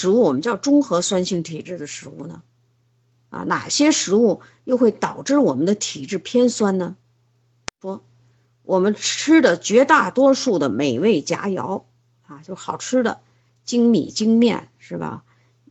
食物我们叫中和酸性体质的食物呢？啊，哪些食物又会导致我们的体质偏酸呢？说，我们吃的绝大多数的美味佳肴啊，就好吃的精米精面是吧？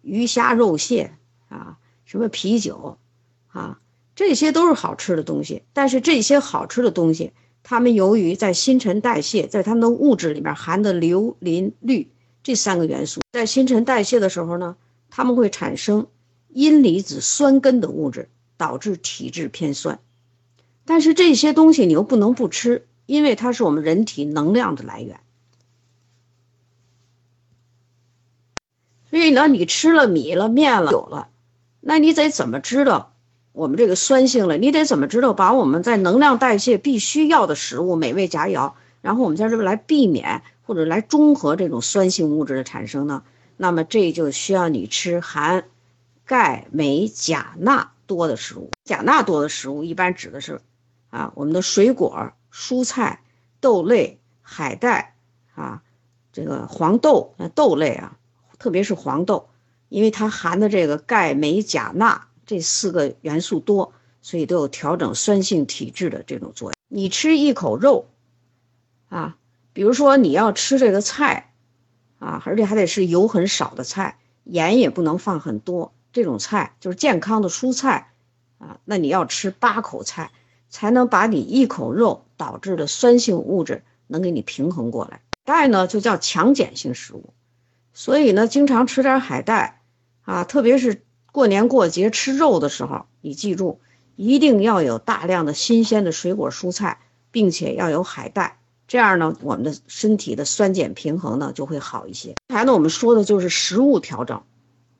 鱼虾肉蟹啊，什么啤酒啊，这些都是好吃的东西。但是这些好吃的东西，它们由于在新陈代谢，在它们的物质里面含的硫、磷、氯这三个元素，在新陈代谢的时候呢，它们会产生。阴离子酸根的物质导致体质偏酸，但是这些东西你又不能不吃，因为它是我们人体能量的来源。所以呢，你吃了米了、面了、酒了，那你得怎么知道我们这个酸性了？你得怎么知道把我们在能量代谢必须要的食物、美味佳肴，然后我们在这边来避免或者来中和这种酸性物质的产生呢？那么这就需要你吃含。钙、镁、钾、钠多的食物，钾、钠多的食物一般指的是，啊，我们的水果、蔬菜、豆类、海带，啊，这个黄豆、豆类啊，特别是黄豆，因为它含的这个钙、镁、钾、钠这四个元素多，所以都有调整酸性体质的这种作用。你吃一口肉，啊，比如说你要吃这个菜，啊，而且还得是油很少的菜，盐也不能放很多。这种菜就是健康的蔬菜，啊，那你要吃八口菜，才能把你一口肉导致的酸性物质能给你平衡过来。带呢就叫强碱性食物，所以呢经常吃点海带，啊，特别是过年过节吃肉的时候，你记住一定要有大量的新鲜的水果蔬菜，并且要有海带，这样呢我们的身体的酸碱平衡呢就会好一些。刚才呢我们说的就是食物调整，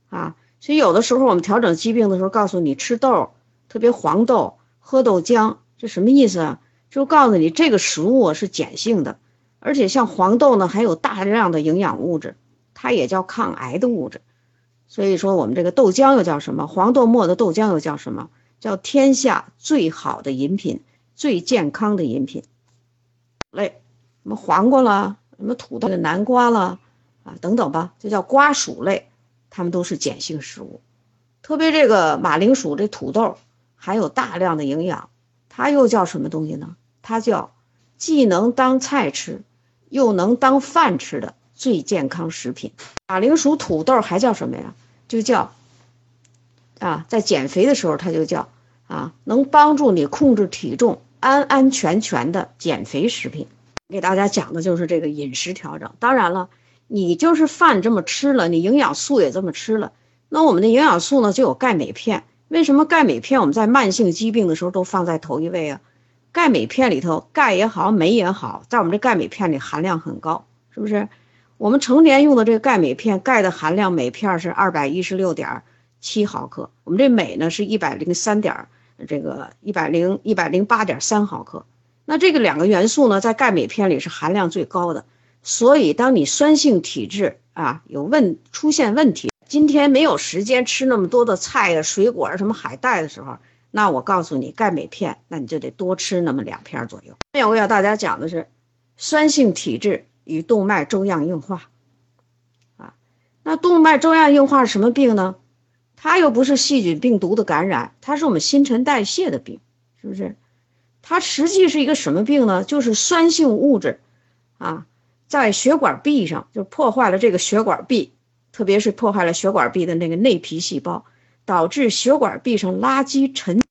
啊。所以有的时候我们调整疾病的时候，告诉你吃豆，特别黄豆，喝豆浆，这什么意思啊？就告诉你这个食物是碱性的，而且像黄豆呢，还有大量的营养物质，它也叫抗癌的物质。所以说我们这个豆浆又叫什么？黄豆末的豆浆又叫什么？叫天下最好的饮品，最健康的饮品。类，什么黄瓜啦，什么土豆、南瓜啦，啊等等吧，这叫瓜薯类。它们都是碱性食物，特别这个马铃薯、这土豆含有大量的营养，它又叫什么东西呢？它叫既能当菜吃，又能当饭吃的最健康食品。马铃薯、土豆还叫什么呀？就叫啊，在减肥的时候，它就叫啊，能帮助你控制体重、安安全全的减肥食品。给大家讲的就是这个饮食调整。当然了。你就是饭这么吃了，你营养素也这么吃了，那我们的营养素呢就有钙镁片。为什么钙镁片我们在慢性疾病的时候都放在头一位啊？钙镁片里头钙也好，镁也好，在我们这钙镁片里含量很高，是不是？我们成年用的这个钙镁片，钙的含量每片是二百一十六点七毫克，我们这镁呢是一百零三点，这个一百零一百零八点三毫克。那这个两个元素呢，在钙镁片里是含量最高的。所以，当你酸性体质啊有问出现问题，今天没有时间吃那么多的菜呀、水果啊、什么海带的时候，那我告诉你，钙镁片，那你就得多吃那么两片左右。下面我要大家讲的是酸性体质与动脉粥样硬化啊。那动脉粥样硬化是什么病呢？它又不是细菌、病毒的感染，它是我们新陈代谢的病，是不是？它实际是一个什么病呢？就是酸性物质啊。在血管壁上就破坏了这个血管壁，特别是破坏了血管壁的那个内皮细胞，导致血管壁上垃圾沉。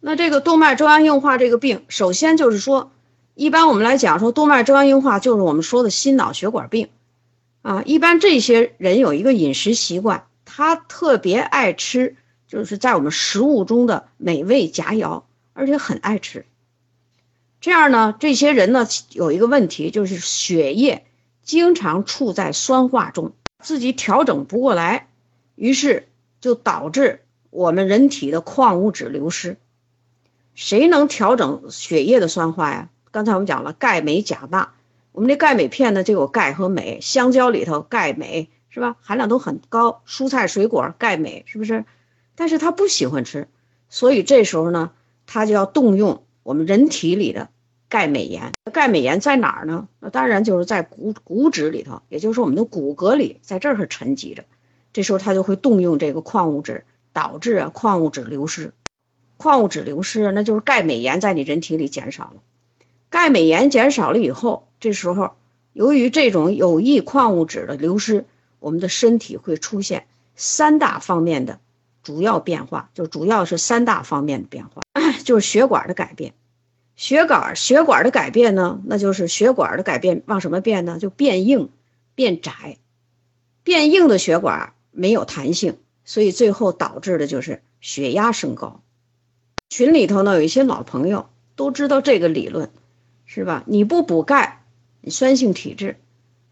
那这个动脉粥样硬化这个病，首先就是说，一般我们来讲说动脉粥样硬化就是我们说的心脑血管病，啊，一般这些人有一个饮食习惯，他特别爱吃，就是在我们食物中的美味佳肴，而且很爱吃。这样呢，这些人呢有一个问题，就是血液经常处在酸化中，自己调整不过来，于是就导致我们人体的矿物质流失。谁能调整血液的酸化呀？刚才我们讲了钙、镁、钾、钠，我们这钙镁片呢就有钙和镁，香蕉里头钙镁是吧？含量都很高，蔬菜水果钙镁是不是？但是他不喜欢吃，所以这时候呢，他就要动用我们人体里的。钙镁盐，钙镁盐在哪儿呢？那当然就是在骨骨质里头，也就是我们的骨骼里，在这儿是沉积着。这时候它就会动用这个矿物质，导致啊矿物质流失。矿物质流失，那就是钙镁盐在你人体里减少了。钙镁盐减少了以后，这时候由于这种有益矿物质的流失，我们的身体会出现三大方面的主要变化，就主要是三大方面的变化，就是血管的改变。血管血管的改变呢，那就是血管的改变往什么变呢？就变硬、变窄。变硬的血管没有弹性，所以最后导致的就是血压升高。群里头呢有一些老朋友都知道这个理论，是吧？你不补钙，你酸性体质，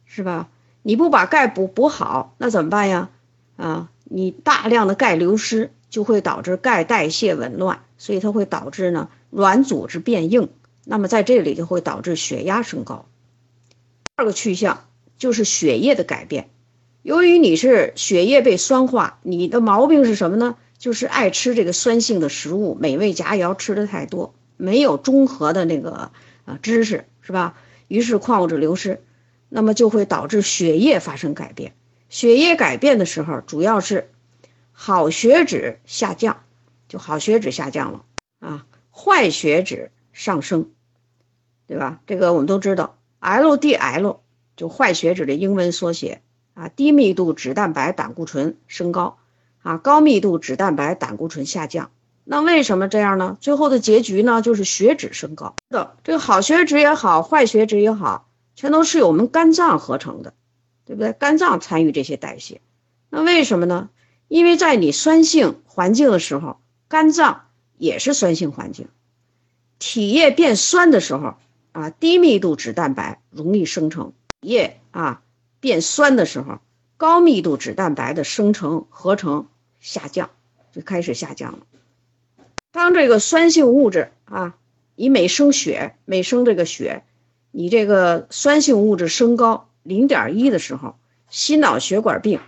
是吧？你不把钙补补好，那怎么办呀？啊，你大量的钙流失就会导致钙代谢紊乱，所以它会导致呢软组织变硬，那么在这里就会导致血压升高。第二个去向就是血液的改变，由于你是血液被酸化，你的毛病是什么呢？就是爱吃这个酸性的食物，美味佳肴吃的太多，没有中和的那个啊知识，是吧？于是矿物质流失，那么就会导致血液发生改变。血液改变的时候，主要是好血脂下降，就好血脂下降了啊，坏血脂上升，对吧？这个我们都知道，LDL 就坏血脂的英文缩写啊，低密度脂蛋白胆固醇升高。啊，高密度脂蛋白胆固醇下降，那为什么这样呢？最后的结局呢，就是血脂升高的。这个好血脂也好，坏血脂也好，全都是由我们肝脏合成的，对不对？肝脏参与这些代谢。那为什么呢？因为在你酸性环境的时候，肝脏也是酸性环境，体液变酸的时候啊，低密度脂蛋白容易生成。液啊变酸的时候，高密度脂蛋白的生成合成。下降就开始下降了。当这个酸性物质啊，以每升血每升这个血，你这个酸性物质升高零点一的时候，心脑血管病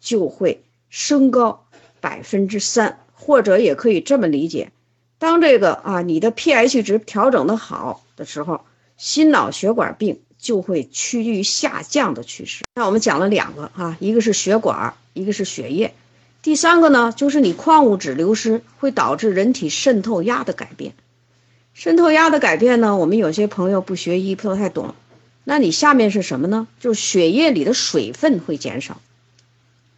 就会升高百分之三，或者也可以这么理解：当这个啊你的 pH 值调整的好的时候，心脑血管病就会趋于下降的趋势。那我们讲了两个啊，一个是血管，一个是血液。第三个呢，就是你矿物质流失会导致人体渗透压的改变。渗透压的改变呢，我们有些朋友不学医不太懂。那你下面是什么呢？就是血液里的水分会减少。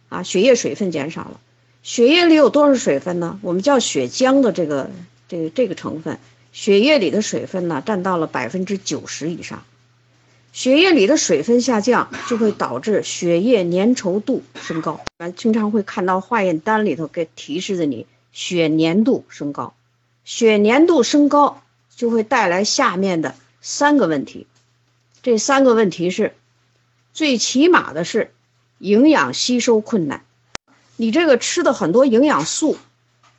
啊，血液水分减少了。血液里有多少水分呢？我们叫血浆的这个这个这个成分，血液里的水分呢占到了百分之九十以上。血液里的水分下降，就会导致血液粘稠度升高。咱经常会看到化验单里头给提示着你血粘度升高，血粘度升高就会带来下面的三个问题。这三个问题是，最起码的是营养吸收困难。你这个吃的很多营养素，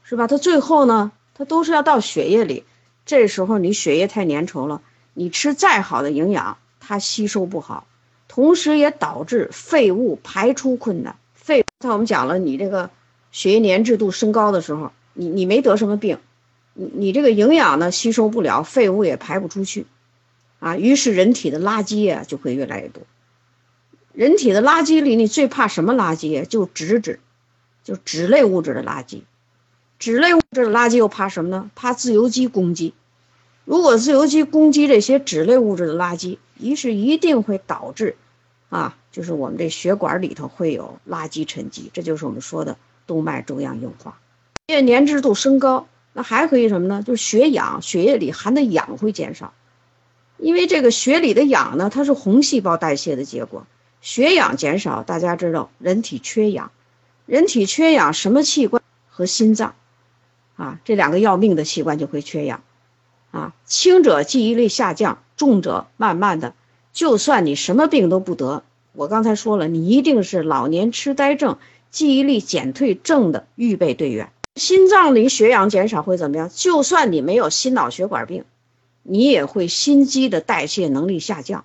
是吧？它最后呢，它都是要到血液里，这时候你血液太粘稠了，你吃再好的营养。它吸收不好，同时也导致废物排出困难。废刚，才我们讲了，你这个血液粘滞度升高的时候，你你没得什么病，你你这个营养呢吸收不了，废物也排不出去，啊，于是人体的垃圾啊就会越来越多。人体的垃圾里，你最怕什么垃圾？就脂质，就脂类物质的垃圾。脂类物质的垃圾又怕什么呢？怕自由基攻击。如果自由基攻击这些脂类物质的垃圾，于是一定会导致，啊，就是我们这血管里头会有垃圾沉积，这就是我们说的动脉粥样硬化。血粘滞度升高，那还可以什么呢？就是血氧，血液里含的氧会减少，因为这个血里的氧呢，它是红细胞代谢的结果。血氧减少，大家知道，人体缺氧，人体缺氧，什么器官和心脏，啊，这两个要命的器官就会缺氧。啊，轻者记忆力下降，重者慢慢的，就算你什么病都不得，我刚才说了，你一定是老年痴呆症、记忆力减退症的预备队员。心脏里血氧减少会怎么样？就算你没有心脑血管病，你也会心肌的代谢能力下降。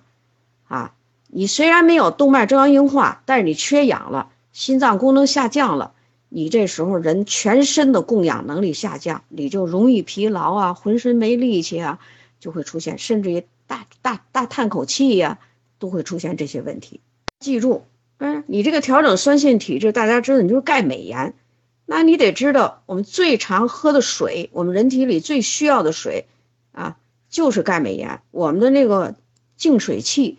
啊，你虽然没有动脉粥样硬化，但是你缺氧了，心脏功能下降了。你这时候人全身的供氧能力下降，你就容易疲劳啊，浑身没力气啊，就会出现，甚至于大大大叹口气呀，都会出现这些问题。记住，嗯你这个调整酸性体质，大家知道你就是钙镁盐，那你得知道我们最常喝的水，我们人体里最需要的水啊，就是钙镁盐。我们的那个净水器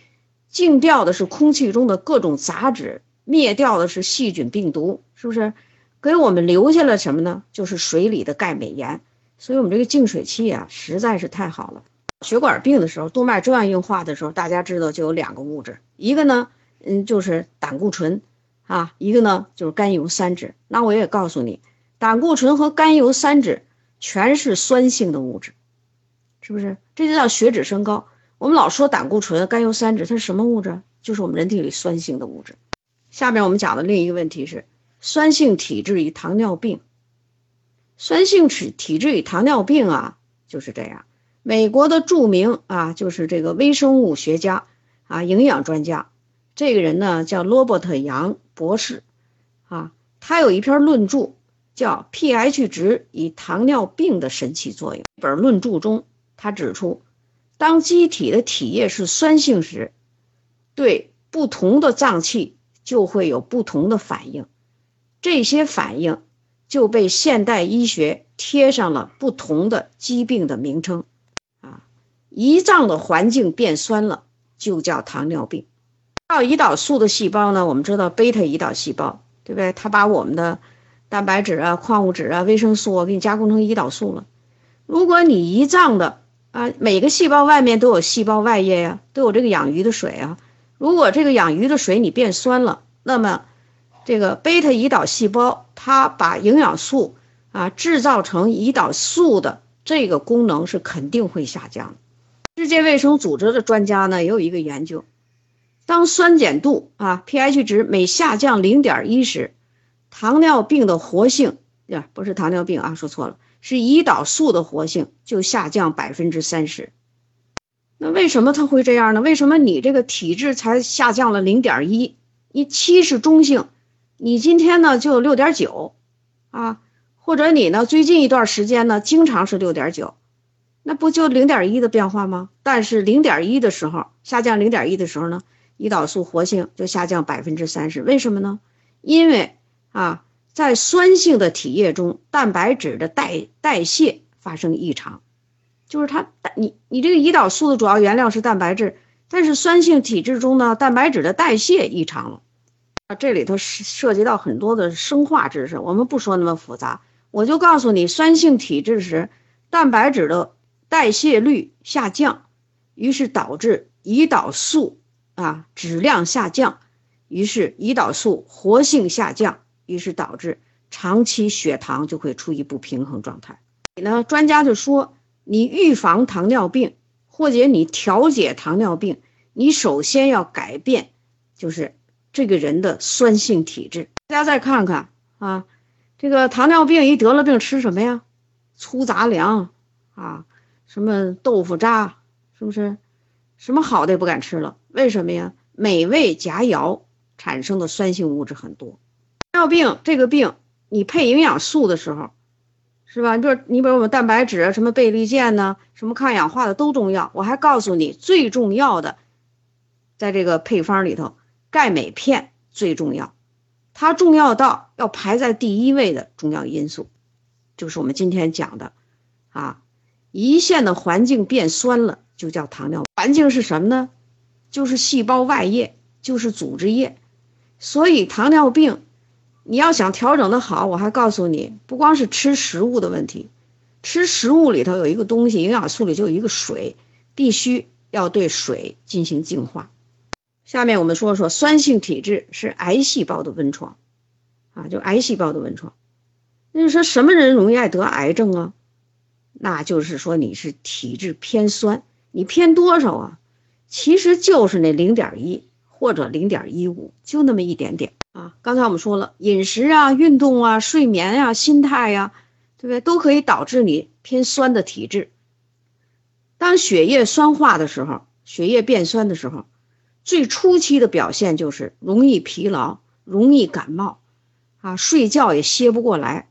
净掉的是空气中的各种杂质，灭掉的是细菌病毒，是不是？给我们留下了什么呢？就是水里的钙镁盐。所以我们这个净水器啊，实在是太好了。血管病的时候，动脉粥样硬化的时候，大家知道就有两个物质，一个呢，嗯，就是胆固醇，啊，一个呢就是甘油三酯。那我也告诉你，胆固醇和甘油三酯全是酸性的物质，是不是？这就叫血脂升高。我们老说胆固醇、甘油三酯，它是什么物质？就是我们人体里酸性的物质。下面我们讲的另一个问题是酸性体质与糖尿病。酸性体体质与糖尿病啊，就是这样。美国的著名啊，就是这个微生物学家啊，营养专家，这个人呢叫罗伯特·杨博士啊，他有一篇论著叫《pH 值与糖尿病的神奇作用》。本论著中，他指出，当机体的体液是酸性时，对不同的脏器就会有不同的反应，这些反应。就被现代医学贴上了不同的疾病的名称，啊，胰脏的环境变酸了，就叫糖尿病。到胰岛素的细胞呢，我们知道贝塔胰岛细胞，对不对？它把我们的蛋白质啊、矿物质啊、维生素啊给你加工成胰岛素了。如果你胰脏的啊，每个细胞外面都有细胞外液呀，都有这个养鱼的水啊。如果这个养鱼的水你变酸了，那么这个贝塔胰岛细胞，它把营养素啊制造成胰岛素的这个功能是肯定会下降。世界卫生组织的专家呢也有一个研究，当酸碱度啊 pH 值每下降零点一时，糖尿病的活性呀不是糖尿病啊说错了，是胰岛素的活性就下降百分之三十。那为什么它会这样呢？为什么你这个体质才下降了零点一？你七是中性。你今天呢就六点九，啊，或者你呢最近一段时间呢经常是六点九，那不就零点一的变化吗？但是零点一的时候下降零点一的时候呢，胰岛素活性就下降百分之三十，为什么呢？因为啊，在酸性的体液中，蛋白质的代代谢发生异常，就是它你你这个胰岛素的主要原料是蛋白质，但是酸性体质中呢，蛋白质的代谢异常了。啊，这里头是涉及到很多的生化知识，我们不说那么复杂，我就告诉你，酸性体质时，蛋白质的代谢率下降，于是导致胰岛素啊质量下降，于是胰岛素活性下降，于是导致长期血糖就会处于不平衡状态。你呢，专家就说，你预防糖尿病或者你调节糖尿病，你首先要改变，就是。这个人的酸性体质，大家再看看啊，这个糖尿病一得了病吃什么呀？粗杂粮啊，什么豆腐渣，是不是？什么好的也不敢吃了，为什么呀？美味佳肴产生的酸性物质很多。糖尿病这个病，你配营养素的时候，是吧？你比如你比如我们蛋白质什么倍立健呢，什么抗氧化的都重要。我还告诉你，最重要的，在这个配方里头。钙镁片最重要，它重要到要排在第一位的重要因素，就是我们今天讲的，啊，胰腺的环境变酸了，就叫糖尿病。环境是什么呢？就是细胞外液，就是组织液。所以糖尿病，你要想调整的好，我还告诉你，不光是吃食物的问题，吃食物里头有一个东西，营养素里就有一个水，必须要对水进行净化。下面我们说说酸性体质是癌细胞的温床，啊，就癌细胞的温床。那就说什么人容易爱得癌症啊？那就是说你是体质偏酸，你偏多少啊？其实就是那零点一或者零点一五，就那么一点点啊。刚才我们说了，饮食啊、运动啊、睡眠啊、心态呀，对不对？都可以导致你偏酸的体质。当血液酸化的时候，血液变酸的时候。最初期的表现就是容易疲劳、容易感冒，啊，睡觉也歇不过来。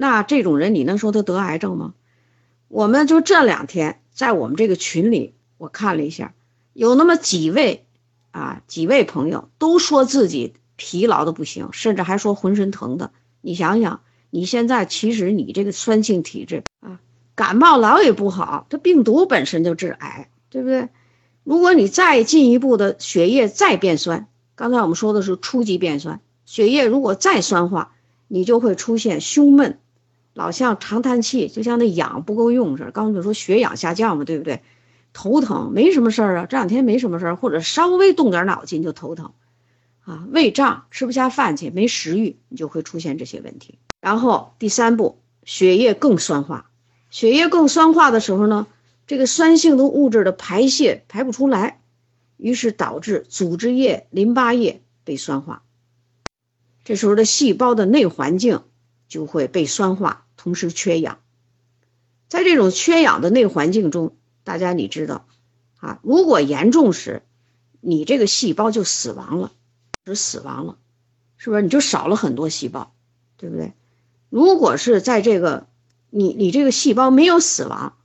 那这种人，你能说他得癌症吗？我们就这两天在我们这个群里，我看了一下，有那么几位啊，几位朋友都说自己疲劳的不行，甚至还说浑身疼的。你想想，你现在其实你这个酸性体质啊，感冒老也不好，这病毒本身就致癌，对不对？如果你再进一步的血液再变酸，刚才我们说的是初级变酸，血液如果再酸化，你就会出现胸闷，老像长叹气，就像那氧不够用似的。刚才说血氧下降嘛，对不对？头疼没什么事儿啊，这两天没什么事儿，或者稍微动点脑筋就头疼，啊，胃胀，吃不下饭去，没食欲，你就会出现这些问题。然后第三步，血液更酸化，血液更酸化的时候呢？这个酸性的物质的排泄排不出来，于是导致组织液、淋巴液被酸化。这时候的细胞的内环境就会被酸化，同时缺氧。在这种缺氧的内环境中，大家你知道啊，如果严重时，你这个细胞就死亡了，是死亡了，是不是？你就少了很多细胞，对不对？如果是在这个你你这个细胞没有死亡。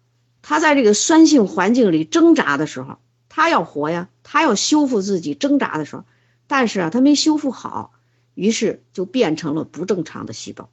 它在这个酸性环境里挣扎的时候，它要活呀，它要修复自己挣扎的时候，但是啊，它没修复好，于是就变成了不正常的细胞。